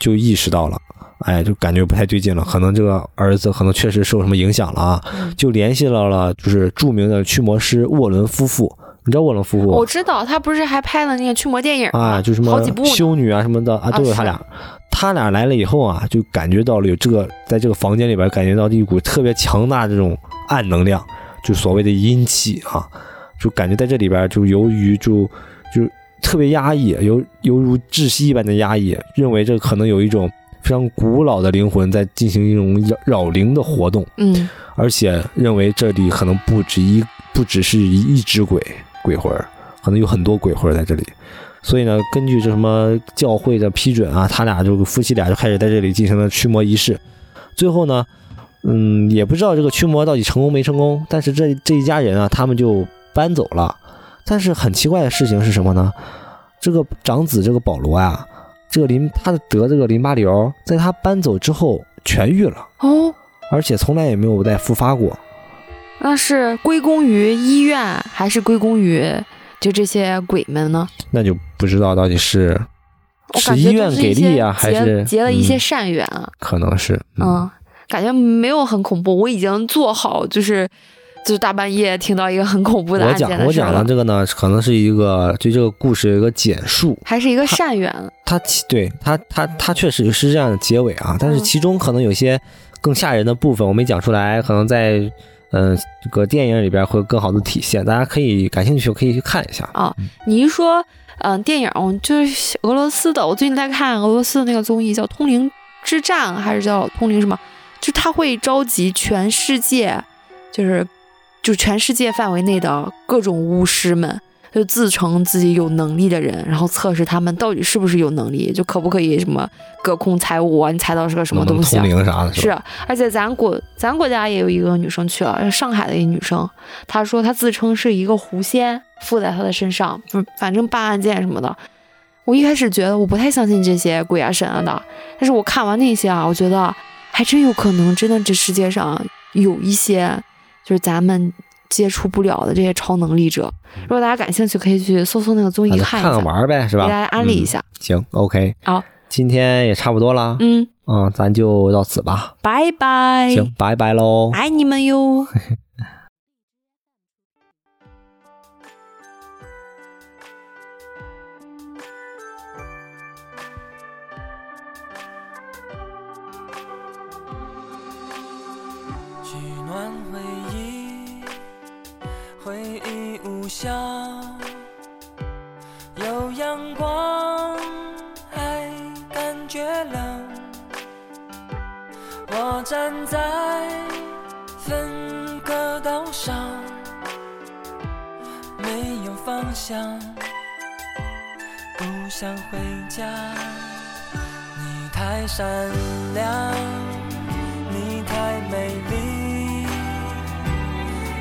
就意识到了。哎，就感觉不太对劲了，可能这个儿子可能确实受什么影响了啊，就联系到了就是著名的驱魔师沃伦夫妇。你知道沃伦夫妇？我知道，他不是还拍了那个驱魔电影啊，就什么修女啊什么的啊，都有他俩。他俩来了以后啊，就感觉到了有这个在这个房间里边感觉到一股特别强大的这种暗能量，就所谓的阴气啊，就感觉在这里边就由于就就特别压抑，犹犹如窒息一般的压抑，认为这可能有一种。非常古老的灵魂在进行一种扰扰灵的活动，嗯，而且认为这里可能不止一，不只是一只鬼鬼魂，可能有很多鬼魂在这里。所以呢，根据这什么教会的批准啊，他俩就夫妻俩就开始在这里进行了驱魔仪式。最后呢，嗯，也不知道这个驱魔到底成功没成功，但是这这一家人啊，他们就搬走了。但是很奇怪的事情是什么呢？这个长子这个保罗呀。这个淋他的得这个淋巴瘤，在他搬走之后痊愈了哦，而且从来也没有再复发过。那是归功于医院，还是归功于就这些鬼们呢？那就不知道到底是是医院给力啊，还是结了一些善缘啊？可能是嗯，感觉没有很恐怖。我已经做好就是。就是大半夜听到一个很恐怖的案件我讲我讲的这个呢，可能是一个对这个故事有一个简述，还是一个善缘。他其对他他他确实是这样的结尾啊，但是其中可能有些更吓人的部分我没讲出来，可能在嗯这个电影里边会更好的体现。大家可以感兴趣可以去看一下啊。你一说嗯电影就是俄罗斯的，我最近在看俄罗斯的那个综艺叫《通灵之战》，还是叫《通灵什么》？就他会召集全世界，就是。就全世界范围内的各种巫师们，就自称自己有能力的人，然后测试他们到底是不是有能力，就可不可以什么隔空猜物啊？你猜到是个什么东西？通灵啥的。是，而且咱国咱国家也有一个女生去了，上海的一女生，她说她自称是一个狐仙附在她的身上，不，反正办案件什么的。我一开始觉得我不太相信这些鬼啊神啊的，但是我看完那些啊，我觉得还真有可能，真的这世界上有一些。就是咱们接触不了的这些超能力者，如果大家感兴趣，可以去搜搜那个综艺看一下，看看玩呗，是吧？给大家安利一下。行，OK。好，今天也差不多了。嗯嗯，咱就到此吧。拜拜。行，拜拜喽。爱你们哟。笑，有阳光，还感觉冷。我站在分隔岛上，没有方向，不想回家。你太善良，你太美丽，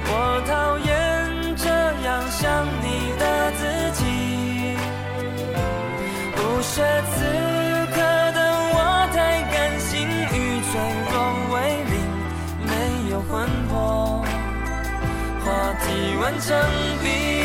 我讨厌。这样想你的自己，不舍此刻的我太感性，与脆弱为零，没有魂魄，话题完成笔。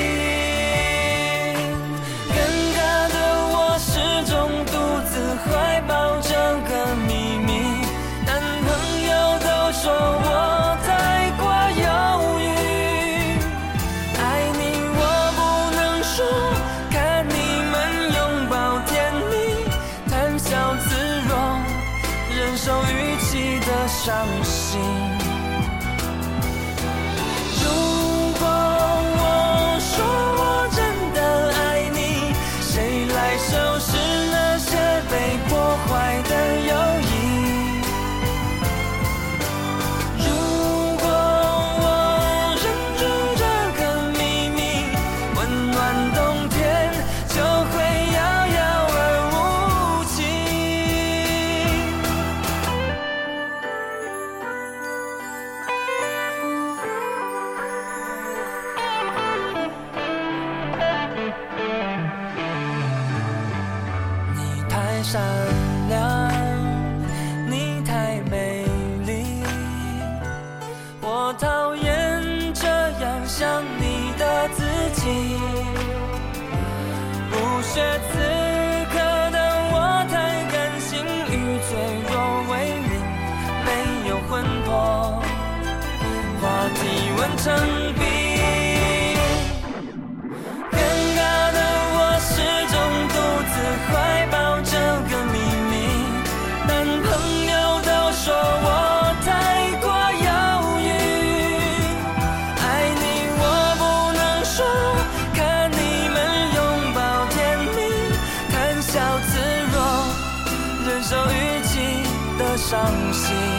伤心。